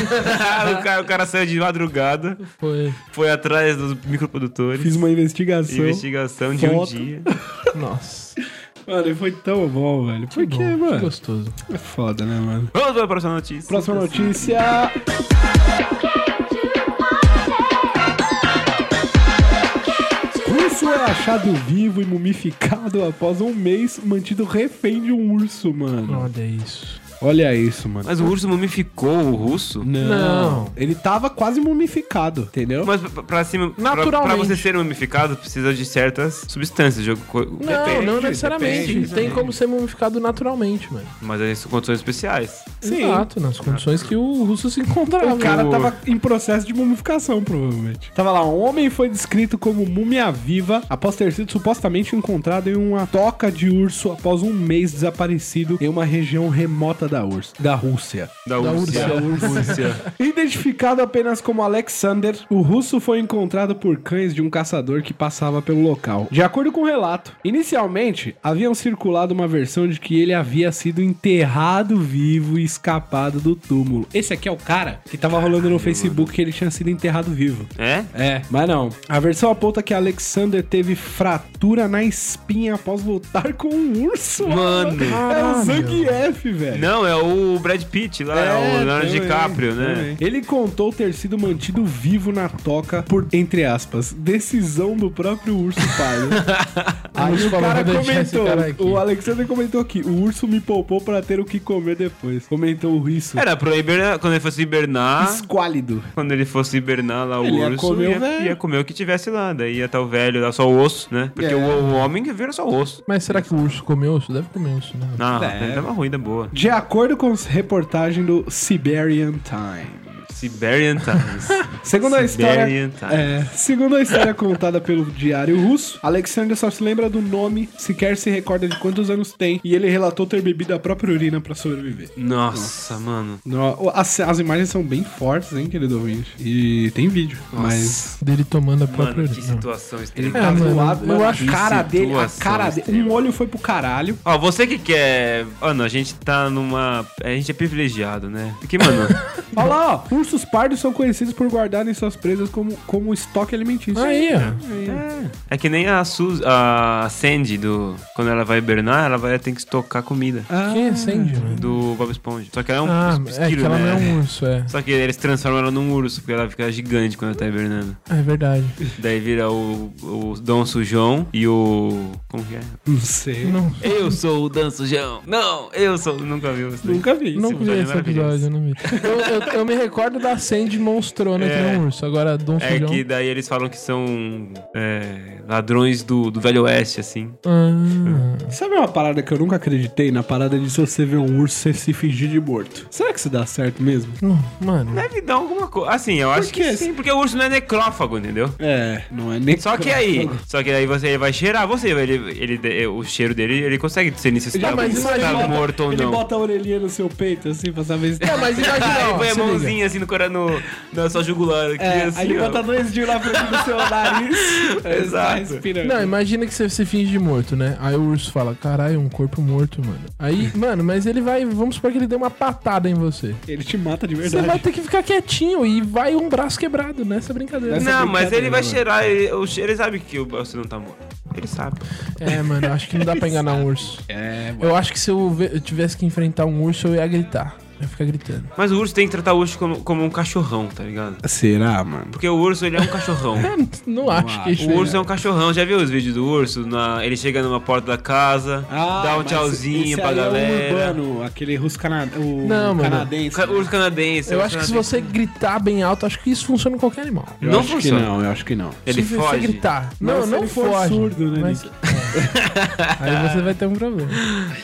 o, cara, o cara saiu de madrugada, Foi. foi atrás dos microprodutores. Fiz uma investigação. investigação de um foto. dia. Nossa. Mano, foi tão bom, velho. Por Que bom, que mano? gostoso. É foda, né, mano? Vamos para a próxima notícia. Próxima notícia. Urso é achado vivo e mumificado após um mês mantido refém de um urso, mano. Olha isso. Olha isso, mano. Mas o urso mumificou o russo? Não. Ele tava quase mumificado, entendeu? Mas pra, pra cima, pra, Naturalmente. pra você ser mumificado, precisa de certas substâncias. de co- Não, Depende, não necessariamente. depende, Tem como ser mumificado naturalmente, mano. Mas aí são condições especiais. Sim. Exato, nas condições que o russo se encontrava. O cara tava em processo de mumificação, provavelmente. Tava lá, um homem foi descrito como múmia viva após ter sido supostamente encontrado em uma toca de urso após um mês desaparecido em uma região remota da, Urs, da Rússia. Da Da. Identificado apenas como Alexander, o russo foi encontrado por cães de um caçador que passava pelo local. De acordo com o relato, inicialmente haviam circulado uma versão de que ele havia sido enterrado vivo e escapado do túmulo. Esse aqui é o cara que tava rolando no Facebook que ele tinha sido enterrado vivo. É? É, mas não. A versão aponta que Alexander teve fratura na espinha após lutar com um urso. Mano. É o Zangief, velho. Não, é o Brad Pitt lá, é, o Leonardo também, DiCaprio, né? também. Ele contou ter sido mantido vivo na toca por, entre aspas, decisão do próprio urso pai. né? Aí o cara comentou, cara o Alexander comentou aqui, o urso me poupou pra ter o que comer depois. Comentou o isso. Era pra hibernar, quando ele fosse hibernar, Esquálido. quando ele fosse hibernar lá o Ele ia urso, comer o ia, ia comer o que tivesse lá. Daí ia estar o velho lá, só o osso, né? Porque É. o, o homem vira só o osso. Mas será que o urso comeu osso? Deve comer osso, né? Não, É. ele tava ruim da boa. De acordo com reportagem do Siberian Times. Siberian Times. Segundo a história, Siberian Times. é, segundo a história contada pelo diário russo, Alexander só se lembra do nome, sequer se recorda de quantos anos tem, e ele relatou ter bebido a própria urina pra sobreviver. Nossa, mano. No- as, as imagens são bem fortes, hein, querido ouvinte? E tem vídeo, mas Dele tomando a própria Mano, que urina. situação ele extrema. É, tá mano, zoado, mano. a cara que dele, a cara dele, um olho foi pro caralho. Ó, você que quer. Mano, a gente tá numa. A gente é privilegiado, né? Porque, mano. Olha lá, ó, ursos pardos são conhecidos por guardarem suas presas como, como estoque alimentício. Aí, ó. é, é que nem a, Sus, a Sandy do. Quando ela vai hibernar, ela vai ter que estocar comida. Ah, Quem é Sandy, mano? Do Bob Esponja. Só que ela é um Ah, esquilo, é que ela né? não é um urso, é. Só que eles transformam ela num urso, porque ela fica gigante quando ela tá hibernando. É verdade. Daí vira o, o Dom Sujão e o. Como que é? Não sei. Não, Eu sou o Dan Sujão! Não, eu sou. Nunca viu isso. daí. Nunca vi. não Esse vi é esse episódio, maravilhoso. eu não vi. Eu, eu- eu me recordo da Sandy monstrona que É. é um urso. Agora, Dom É que daí eles falam que são é, ladrões do, do Velho Oeste, assim. Ah, Sabe uma parada que eu nunca acreditei? Na parada de se você ver um urso, você se fingir de morto. Será que isso dá certo mesmo? não, mano... Deve dar alguma coisa. Assim, eu acho quê? que sim, porque o urso não é necrófago, entendeu? É, não é nem. Só que aí, só que aí você ele vai cheirar você, ele, ele, ele- o cheiro dele, ele consegue discernir se você Já, tá, morto ou ele não. bota a orelhinha no seu peito, assim, pra saber se. Não, mas imagina, Aí ó, põe a se liga. mãozinha assim no, cora- no na sua jugular aqui, É, assim, aí ele bota dois dias na frente do seu nariz. você Exato. Não, imagina que você se finge de morto, né? Aí o urso fala, caralho, um corpo morto, mano. Aí, mano, mas ele vai, vamos supor que ele deu uma patada em você. Ele te mata de Você verdade. vai ter que ficar quietinho e vai um braço quebrado nessa brincadeira. Nessa- Não, mas ele vai brincadeira, cheirar, ele, o cheiro, ele sabe que o- você não tá morto. Ele sabe. É, mano, eu acho que não dá pra enganar um urso. É, Eu acho que se eu tivesse que enfrentar um urso, eu ia gritar. Ia ficar gritando. Mas o urso tem que tratar o urso como, como um cachorrão, tá ligado? Será, mano? Porque o urso, ele é um cachorrão. Não acho que isso O urso é um cachorrão, já viu os vídeos do urso? Na- ele chega numa porta da casa, dá um mas tchauzinho esse pra aí galera. É o urbano, aquele russo cana o Não, mano. canadense. Ca- Urso canadense. Eu urso acho que se canadense. você gritar bem alto, acho que isso funciona em qualquer animal. Eu Não acho funciona. que não, eu acho que não. Ele se foge. você gritar. Não, Não, se não ele for foge. surdo, né, mas, é. Aí você vai ter um problema.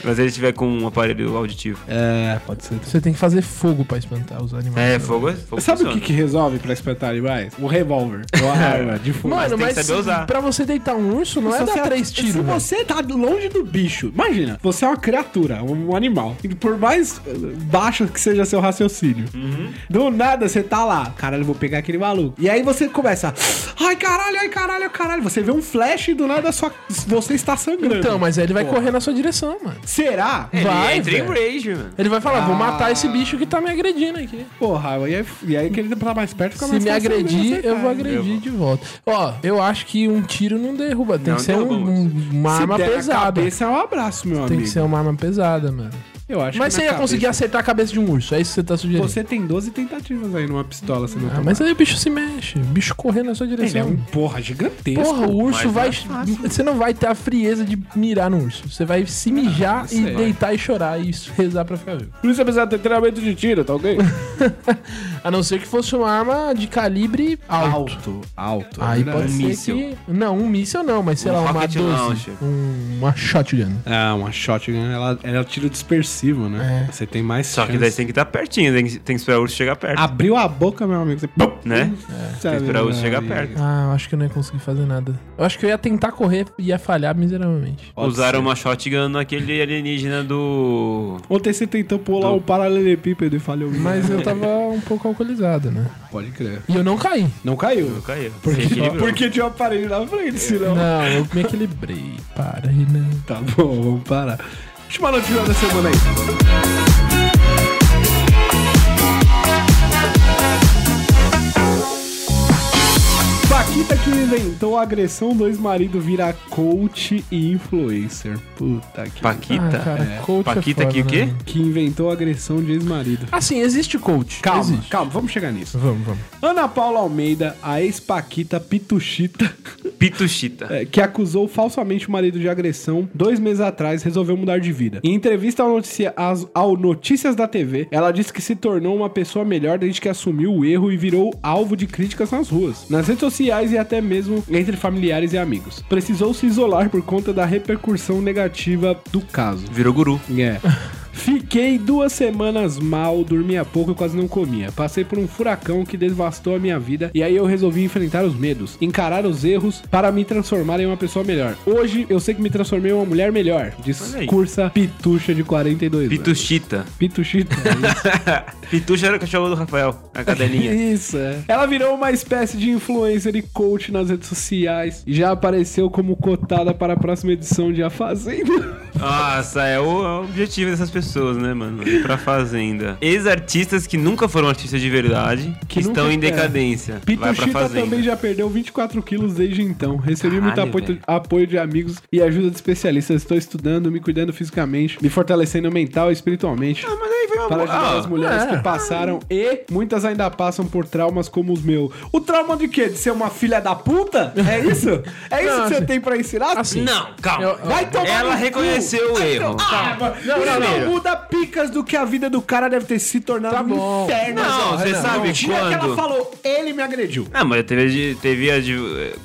Mas ele tiver com um aparelho auditivo. É, pode ser. Você tem que fazer fogo pra espantar os animais. É, fogo, é- fogo Sabe o funciona. que, que resolve pra espantar animais? Um revólver. Ou a arma de fogo. Mano, tem que mas, saber usar. pra você deitar um urso, não é dar três tiros. Se velho. você tá longe do bicho, imagina, você é uma criatura, um, animal. E por mais eh, baixo que seja seu raciocínio, do nada você tá lá, caralho, eu vou pegar aquele maluco. E aí você começa, ai caralho, ai caralho, ai caralho. Você vê um flash e do nada sua, você está sangrando. Então, mas aí ele vai Porra. correr na sua direção, mano. Será? Ele Vai, entra em rage, mano. Ele vai falar, vou Ah. matar esse bicho que tá me agredindo aqui. Porra, e aí, e aí que ele tá mais perto, fica Se mais me fácil agredir, acertar, eu vou né? agredir de volta. Ó, eu acho que um tiro não derruba. Tem Não que ser um- derruba, um- uma Se arma der na pesada. cabeça é um abraço, meu Tem amigo. que ser uma arma pesada, mano. Eu acho Mas que você ia conseguir cabeça- acertar a cabeça de um urso, é isso que você tá sugerindo. Você tem 12 tentativas aí numa pistola, você não Ah, mas aí o bicho se mexe, o bicho correndo na sua Ele direção. é um porra gigantesco. Porra, o urso vai. é. Você não vai ter a frieza de mirar no urso. Você vai se mijar isso e deitar e chorar e rezar pra ficar vivo. Por isso apesar de ter treinamento de tiro, tá ok? A não ser que fosse uma arma de calibre alto. alto, alto. é Aí pode Um ser míssil. que. Não, um míssil não, mas sei Um lá, uma rocket 12. launcher. Um- uma shotgun. Ah, uma shotgun, ela, ela é o imersivo, né? É. Você tem mais Só que chance. daí você tem que estar pertinho, tem que, tem que esperar o urso chegar perto. Abriu a boca, meu amigo. Você... Né? Sabe, Tem que esperar o urso chegar perto. Ah, eu acho que eu não ia conseguir fazer nada. Eu acho que eu ia tentar correr e ia falhar miseravelmente. Pode Usaram ser. uma shotgun naquele alienígena do. Ontem você tentou pular um paralelepípedo e falhou. Mas eu tava um pouco alcoolizado, né? Pode crer. E eu não caí. Não caiu. Caiu. Porque, porque tinha um aparelho na frente, senão. Não, eu me equilibrei. Para aí, não. Tá bom, vamos parar. Última notícia da semana aí. Paquita que inventou a agressão do ex-marido vira coach e influencer. Puta que... Paquita. Ah, cara, É. coach é Paquita foda, que o quê? né? Que inventou a agressão de ex-marido. Assim, existe coach. Calma, existe. calma, vamos chegar nisso. Vamos, vamos. Ana Paula Almeida, a ex-Paquita Pituchita, Pituchita. é, que acusou falsamente o marido de agressão dois meses atrás, resolveu mudar de vida. Em entrevista ao, noticia- às- ao Notícias da TV, ela disse que se tornou uma pessoa melhor desde que assumiu o erro e virou alvo de críticas nas ruas, nas redes sociais e até mesmo entre familiares e amigos. Precisou se isolar por conta da repercussão negativa do caso. Virou guru. É. Fiquei duas semanas mal, dormia pouco e quase não comia. Passei por um furacão que devastou a minha vida e aí eu resolvi enfrentar os medos, encarar os erros para me transformar em uma pessoa melhor. Hoje eu sei que me transformei em uma mulher melhor, discursa Pitucha de 42 anos. Pituchita. Pituchita. é Pitucha era o cachorro do Rafael, a cadelinha. Isso, é. Ela virou uma espécie de influencer e coach nas redes sociais e já apareceu como cotada para a próxima edição de A Fazenda. Nossa, é o, é o objetivo dessas pessoas, né, mano? Ir pra fazenda. Ex-artistas que nunca foram artistas de verdade, que, Que estão em decadência. Vai pra Pituchita fazenda. também já perdeu 24 quilos desde então. Recebi muito Caralho, apoio, velho. apoio de amigos e ajuda de especialistas. Estou estudando, me cuidando fisicamente, me fortalecendo mental e espiritualmente. Ah, mas aí foi uma Para boa- ajudar Ah, as mulheres é. que passaram e muitas ainda passam por traumas como os meus. O trauma de quê? De ser uma filha da puta? É isso? É isso Não, que você assim- tem pra ensinar? assim, Não, calma. Eu- Vai tomar Ela reconheceu o erro. Ah, Não, não, não, muda picas do que a vida do cara deve ter se tornado Tá um bom. inferno. Não, você Renan, sabe o dia que ela quando- falou, ele me agrediu. Não, mas teve, teve a de.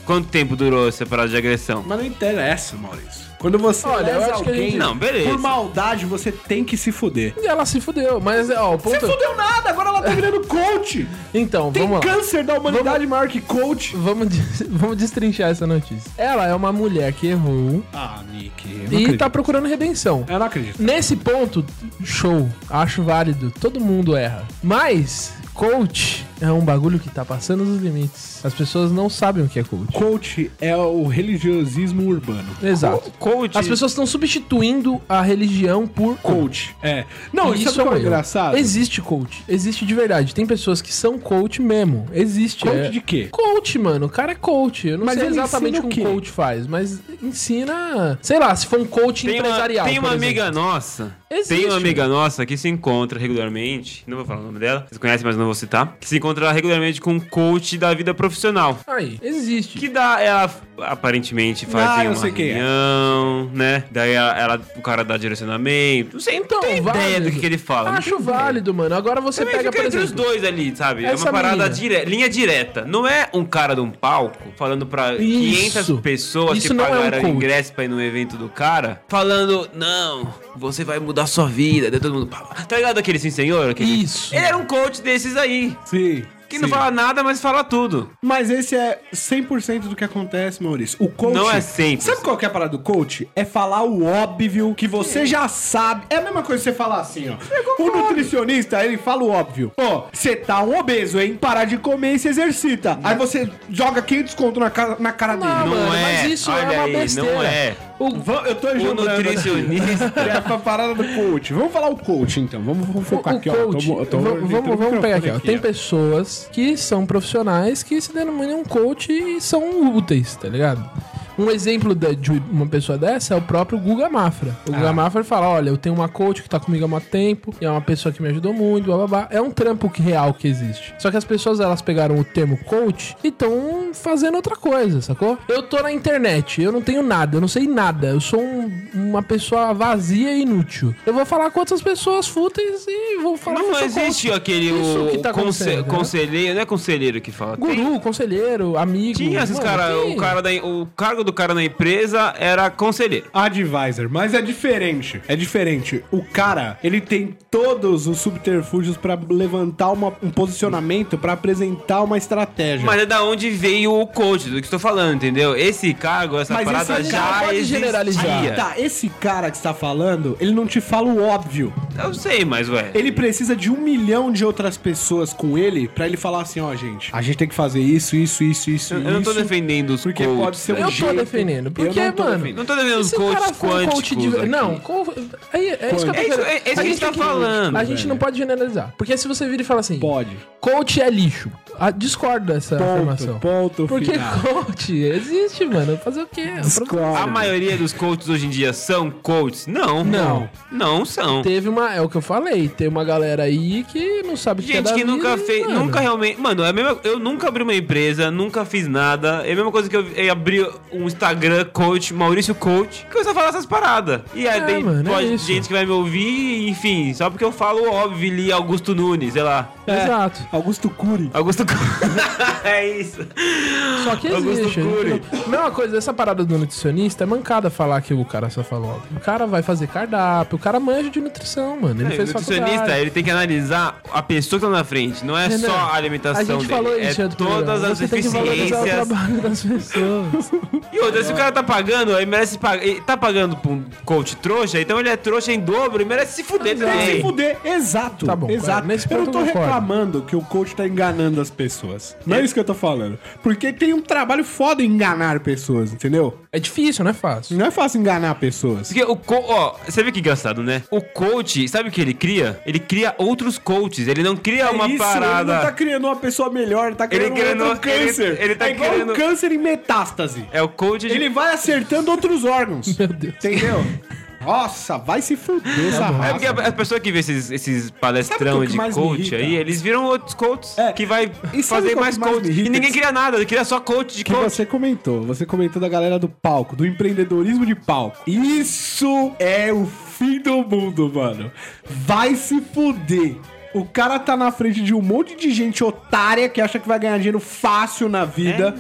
Quanto tempo durou essa parada de agressão? Mas não interessa, Maurício. Quando você Olha, eu acho que a alguém gente- Não, beleza. por maldade, você tem que se fuder. E ela se fudeu, mas ó, o ponto. fudeu nada, agora ela tá virando coach. Então, Tem vamos lá. câncer da humanidade maior que coach. Vamos, vamos destrinchar essa notícia. Ela é uma mulher que errou Ah, Nick. E acredito. tá procurando redenção. Eu não acredito. Nesse ponto, show. Acho válido. Todo mundo erra. Mas, coach é um bagulho que tá passando dos limites. As pessoas não sabem o que é coach. Coach é o religiosismo urbano. Exato. Coach. As pessoas estão substituindo a religião por coach. É. Não, E isso, é, é engraçado. Existe coach. Existe de verdade. Tem pessoas que são coach mesmo. Existe. Coach é- de quê? Coach, mano. O cara é coach. Eu não Mas sei exatamente o que um coach faz, mas ensina. Sei lá, se for um coach Tem uma, empresarial. tem uma por amiga exemplo. nossa. Existe. Tem uma amiga nossa que se encontra regularmente. Não vou falar o nome dela. Vocês conhecem, mas não vou citar. Que se encontra regularmente com um coach da vida profissional. Aí, existe. Que dá, ela aparentemente faz Ah, uma é. reunião, né? Daí ela, ela- o cara dá direcionamento. Não sei, Então, não tem ideia válido. do que, que ele fala. Acho ideia. válido, mano. Agora você Também pega, fica por entre os exemplo. dois ali, sabe? é uma parada dire... linha direta. Não é um cara de um palco falando pra Isso. 500 pessoas Isso que é um pagaram coach. ingresso pra ir no evento do cara, falando, não, você vai mudar sua vida. Daí todo mundo, tá ligado aquele sim senhor? Aquele... Isso. Ele era um coach desses aí. Sim. Que não sim. fala nada, mas fala tudo. Mas esse é 100% do que acontece, Maurício. O coach. Não é 100%. Sabe qual que é a parada do coach? É falar o óbvio que você já sabe. É a mesma coisa que você falar assim, ó. O nutricionista, ele fala o óbvio. Ó, você tá um obeso, hein? Parar de comer e se exercita. Aí você joga 500 conto na cara, na cara Não, dele. Não mano, é. mas isso Olha é uma aí, besteira. não é. O- Eu tô O enjoando. nutricionista. É a parada do coach. Vamos falar o coach, então. Vamos, vamos O, focar o aqui, ó. coach, Eu tô- tô vamos, o vamos pegar aqui, ó. Tem pessoas que são profissionais que se denominam coach e são úteis, tá ligado? Um exemplo da- de uma pessoa dessa é o próprio Guga Mafra. O Ah. Guga Mafra fala: Olha, eu tenho uma coach que tá comigo há muito tempo, e é uma pessoa que me ajudou muito, blá blá blá. É um trampo que- real que existe. Só que as pessoas elas pegaram o termo coach e estão fazendo outra coisa, sacou? Eu tô na internet, eu não tenho nada, eu não sei nada, eu sou um- uma pessoa vazia e inútil. Eu vou falar com outras pessoas fúteis e vou falar Não sou existe coach. aquele Isso o, que tá conse- né? conselheiro, não é conselheiro que fala. Tem- Guru, conselheiro, amigo. Tinha esses caras, tem. o cara da, o cargo do cara na empresa era conselheiro. Advisor, mas é diferente. É diferente. O cara, ele tem todos os subterfúgios pra levantar uma- um posicionamento, pra apresentar uma estratégia. Mas é da onde veio o coach, do que estou falando, entendeu? Esse cargo, essa Mas parada esse já cara pode generalizar. Aí tá, esse cara que está falando, ele não te fala o óbvio. Eu sei, mas ué. Ele precisa de um milhão de outras pessoas com ele pra ele falar assim, ó, gente, a gente tem que fazer isso, isso, isso, isso, Eu, eu não tô isso, defendendo os Porque coaches. pode ser um Eu. Defendendo. Porque, não mano. defendendo. Não tô defendendo os coaches for um coach quânticos de... Não, aí, é isso que eu tô É isso- é isso que a gente tá falando, A gente velho. não pode generalizar. Porque se você vira e fala assim, Pode. coach é lixo. Ah, discordo dessa afirmação. Ponto, ponto Porque final. coach existe, mano. Fazer o quê? É Discordo. A maioria dos coaches hoje em dia são coaches? Não. Não. Não são. Teve uma, é o que eu falei, tem uma galera aí que não sabe o que é Gente da que nunca vida, fez, mano. nunca realmente. Mano, é eu nunca abri uma empresa, nunca fiz nada. É a mesma coisa que eu, eu abri um Instagram coach, Maurício Coach, que eu só falo essas paradas. E aí É, tem mano, é pode- isso. gente que vai me ouvir, enfim, só porque eu falo óbvio ali Augusto Nunes, sei lá. Exato. Augusto Cury. Augusto É isso. Só que Augusto existe. a gente Cury. Mesma coisa, essa parada do nutricionista é mancada falar que o cara só falou. O cara vai fazer cardápio, o cara manja de nutrição, mano. Ele É, fez o nutricionista, faculdade. ele tem que analisar a pessoa que tá na frente, não é só a alimentação A gente dele, falou é isso, outro todas as Você tem que valorizar o deficiências. trabalho das pessoas. E outra, se o cara tá pagando, ele merece pagar. Ele tá pagando pra um coach trouxa, então ele é trouxa em dobro e merece se fuder Tem que se também. fuder, exato. Tá bom, exato. cara, nesse eu não ponto tô eu concordo. reclamando que o coach tá enganando as pessoas. Não é isso que eu tô falando. Porque tem um trabalho foda em enganar pessoas, entendeu? É difícil, não é fácil. Não é fácil enganar pessoas. Porque o co ó, você vê que engraçado, né? O coach, sabe o que ele cria? Ele cria outros coaches, ele não cria uma é isso, parada. ele não tá criando uma pessoa melhor, ele tá criando criando- um outro câncer. ele- ele tá é igual criando- um câncer em metástase. É o coach de... Ele vai acertando outros órgãos. Meu Deus. Entendeu? Nossa, vai se fuder essa É raça. porque a, a pessoa que vê esses, esses que de coach aí, eles viram outros coaches É, que vai e fazer qual mais coach. E ninguém cria nada, ele cria só coach de que coach. você comentou. Você comentou da galera do palco, do empreendedorismo de palco. Isso é o fim do mundo, mano. Vai se fuder. O cara tá na frente de um monte de gente otária que acha que vai ganhar dinheiro fácil na vida.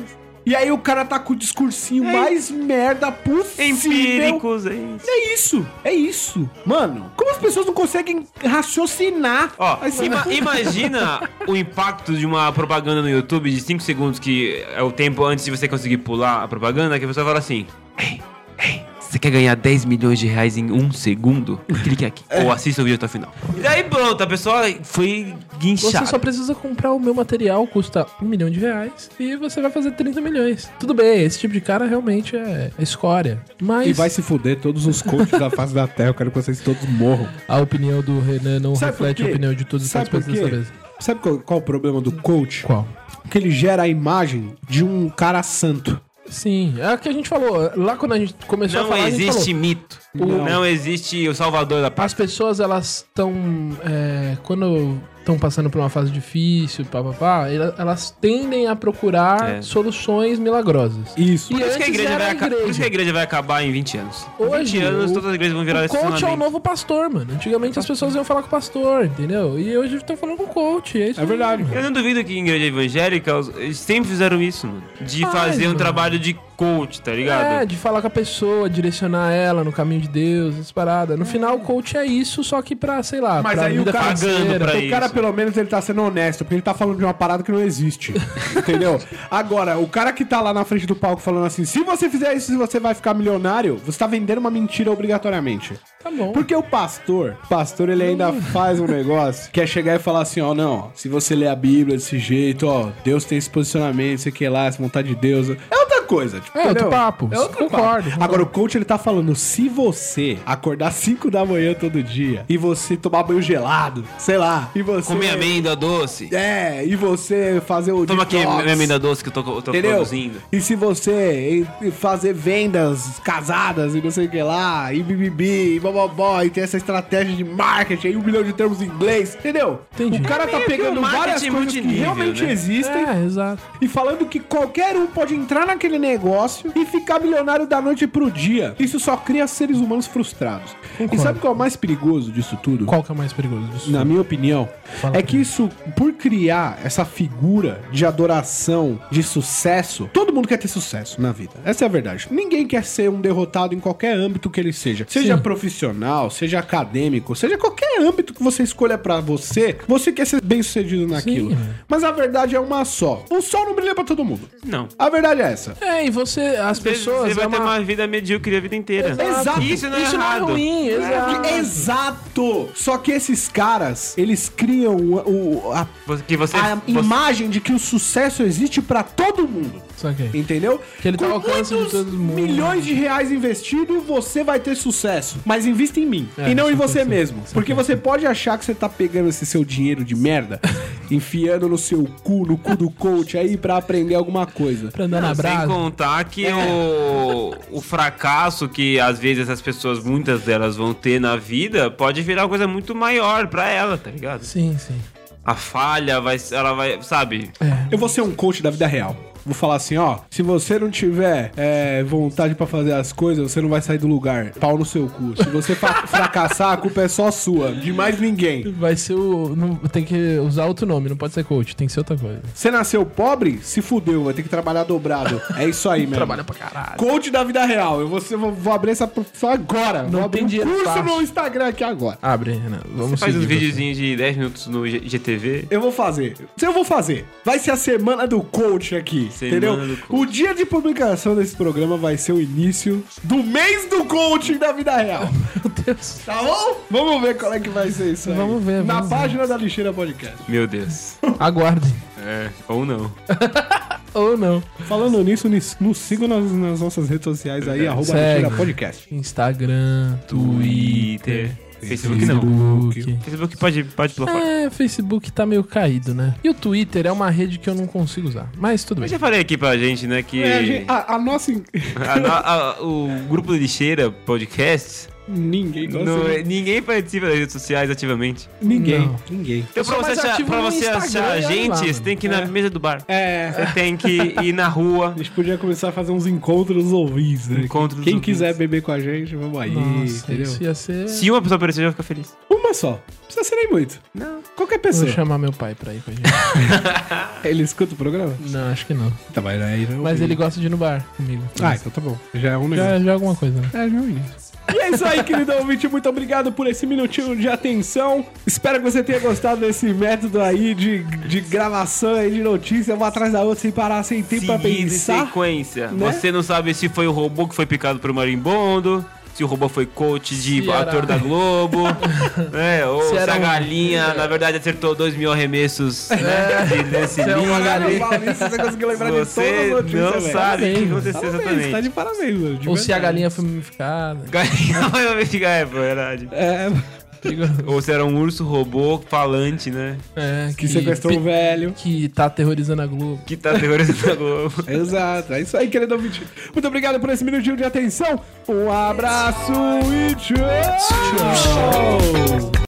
E aí o cara tá com o discursinho mais merda possível. Empíricos, é isso. É isso, é isso. Mano, como as pessoas não conseguem raciocinar? Ó, Assim, ima- imagina o impacto de uma propaganda no YouTube de 5 segundos, que é o tempo antes de você conseguir pular a propaganda, que a pessoa fala assim: Ei, ei, você quer ganhar 10 milhões de reais em um segundo? Clique aqui. É. Ou assista o vídeo até o final. E daí pronto, a pessoa foi Você guinchada. só precisa comprar o meu material, custa um milhão de reais, e você vai fazer 30 milhões. Tudo bem, esse tipo de cara realmente é é escória. Mas E vai se fuder todos os coaches da face da terra. Eu quero que vocês todos morram. a opinião do Renan não Sabe reflete a opinião de todos os participantes dessa vez. Sabe qual, qual o problema do coach? Qual? Que ele gera a imagem de um cara santo. Sim, é o que a gente falou. Lá quando a gente começou a Não falar, a gente existe falou. mito. Não. Não. existe o salvador da paz. As pessoas, elas estão. quando estão passando por uma fase difícil, papapá, ela- elas tendem a procurar É. soluções milagrosas. Isso. E Por isso, que a igreja vai a aca- por isso igreja. que a igreja vai acabar em 20 anos. Em Hoje, 20 anos, o- todas as igrejas vão virar O coach é o novo pastor, mano. Antigamente as pessoas iam falar com o pastor, entendeu? E hoje estão falando com o coach. É, isso É verdade. Eu não duvido que em igreja evangélica eles sempre fizeram isso, mano. De Faz, fazer um mano. trabalho de coach, tá ligado? É, de falar com a pessoa, direcionar ela no caminho de Deus, essas paradas. No final, o coach é isso, só que pra, sei lá, Mas pra aí o vida cara- Pagando pra o cara, isso. pelo menos, ele tá sendo honesto, porque ele tá falando de uma parada que não existe. entendeu? Agora, o cara que tá lá na frente do palco falando assim: se você fizer isso, você vai ficar milionário, você tá vendendo uma mentira obrigatoriamente. Tá bom. Porque o pastor, o pastor, ele ainda faz um negócio que é chegar e falar assim, ó, não, se você ler a Bíblia desse jeito, ó, Deus tem esse posicionamento, sei que lá, essa vontade de Deus. É coisa, tipo, É outro papo. É outro Concordo, papo. Agora, o coach, ele tá falando, se você acordar 5 da manhã todo dia e você tomar banho gelado, sei lá, e você... Comer amêndoa doce. É, e você fazer o Toma aqui detox, minha amêndoa doce que eu tô, eu tô Entendeu? produzindo. E se você e- e fazer vendas casadas e não sei o que lá, e bibibi, e bobobó, e tem essa estratégia de marketing, aí um milhão de termos em inglês, entendeu? Entendi. O cara tá meio que pegando várias coisas que realmente né? existem É, exato. e falando que qualquer um pode entrar naquele negócio e ficar milionário da noite pro dia. Isso só cria seres humanos frustrados. E Concordo. sabe qual é o mais perigoso disso tudo? Qual que é o mais perigoso disso? Na minha opinião, Fala é que mim. isso, por criar essa figura de adoração, de sucesso, todo mundo quer ter sucesso na vida. Essa é a verdade. Ninguém quer ser um derrotado em qualquer âmbito que ele seja. Seja Sim. profissional, seja acadêmico, seja qualquer âmbito que você escolha pra você, você quer ser bem sucedido naquilo. Sim. Mas a verdade é uma só. O sol não brilha pra todo mundo. Não. A verdade é essa. É, e você, as Você, pessoas. você vai é ter uma- uma vida medíocre a vida inteira. Exato. Isso não é Isso não é errado. ruim, exato. Exato! Só que esses caras, eles criam o, o- a, Você- Que você, a você- imagem de que o sucesso existe pra todo mundo. Saquei. Entendeu? Que ele tá Com ao alcance de todo mundo. milhões de reais investidos, você vai ter sucesso. Mas invista em mim. É, e não em saquei, você saquei, mesmo. Porque você pode achar que você tá pegando esse seu dinheiro de merda, enfiando no seu cu, no cu do coach aí pra aprender alguma coisa. Pra andar na Sem brasa. contar que o, o fracasso que às vezes essas pessoas, muitas delas, vão ter na vida, pode virar uma coisa muito maior pra ela, tá ligado? Sim, sim. A falha vai. Ela vai. Sabe? Eu vou ser um coach da vida real. Vou falar assim, ó. Se você não tiver é, vontade pra fazer as coisas, você não vai sair do lugar. Pau no seu cu. Se você fracassar, a culpa é só sua. De mais ninguém. Vai ser o. Não, tem que usar outro nome, não pode ser coach, tem que ser outra coisa. Você nasceu pobre? Se fudeu. Vai ter que trabalhar dobrado. É isso aí, meu. Trabalha pra caralho. Coach da vida real. Eu vou, ser- vou, vou abrir essa profissão agora. Não vou abrir tem um dinheiro curso fácil. no Instagram aqui agora. Abre, Renan. Vamos Você faz uns videozinhos de 10 minutos no G- GTV. Eu vou fazer. Se eu vou fazer, vai ser a semana do coach aqui, entendeu? O dia de publicação desse programa vai ser o início do mês do coaching da vida real. Meu Deus. Tá bom? Vamos ver qual é que vai ser isso aí. Vamos ver, Na vamos ver. página da Lixeira Podcast. Meu Deus. Aguardem. É, ou não. Ou não. Falando nisso, nis- nos sigam nas, nas nossas redes sociais aí, arroba. Lixeira Podcast. Instagram, Twitter. Facebook não. Facebook. Facebook pode, pode pular fora. É, Facebook tá meio caído, né? E o Twitter é uma rede que eu não consigo usar. Mas tudo Eu bem. já falei aqui pra gente, né, que É, a, gente- a- a nossa. a a- o grupo do Lixeira Podcast, Ninguém gosta. não é- de- ninguém participa das redes sociais ativamente. Ninguém. Não. Ninguém. Então, Eu pra você, achar, pra no você achar a gente, lá, você tem que ir na É. mesa do bar. É. Você tem que ir na rua. A gente podia começar a fazer uns encontros ouvintes, né? Encontros Quem ouvintes. quiser beber com a gente, vamos aí, Nossa, entendeu? isso ia ser... Se uma pessoa aparecer, eu vou ficar feliz. Uma só. Não precisa ser nem muito. Não. Qualquer Vou pessoa. chamar meu pai pra ir com a gente. Ele escuta o programa? não, acho que não. Tá, mas aí não. Mas ele gosta de ir no bar comigo. Ah, então tá bom. Já é um negócio. já, já é alguma coisa, né? É, já é um início. E é isso aí, querido ouvinte. Muito obrigado por esse minutinho de atenção. Espero que você tenha gostado desse método aí de, de gravação aí de notícia, uma atrás da outra, sem parar, sem tempo pra Seguido em pensar. sequência. né? Você não sabe se foi o robô que foi picado por marimbondo, se o robô foi coach de Se era- ator da Globo, né? Ou Se se, era a um- galinha, na verdade, acertou 2 mil arremessos né, de Lance Se é uma galinha. Você conseguiu lembrar de todas Você as notícias, não velho. sabe o que aconteceu Parabéns, tá exatamente. de parabéns, de Ou se a verdade. galinha foi mumificada. Galinha vai ficar, é verdade. É. Ou se era um urso robô falante, né? É, que sequestrou um velho. Que tá aterrorizando a Globo. Que tá terrorizando a Globo. Exato, é isso aí, querido ouvinte. Muito obrigado por esse minutinho de atenção. Um abraço e tchau! tchau.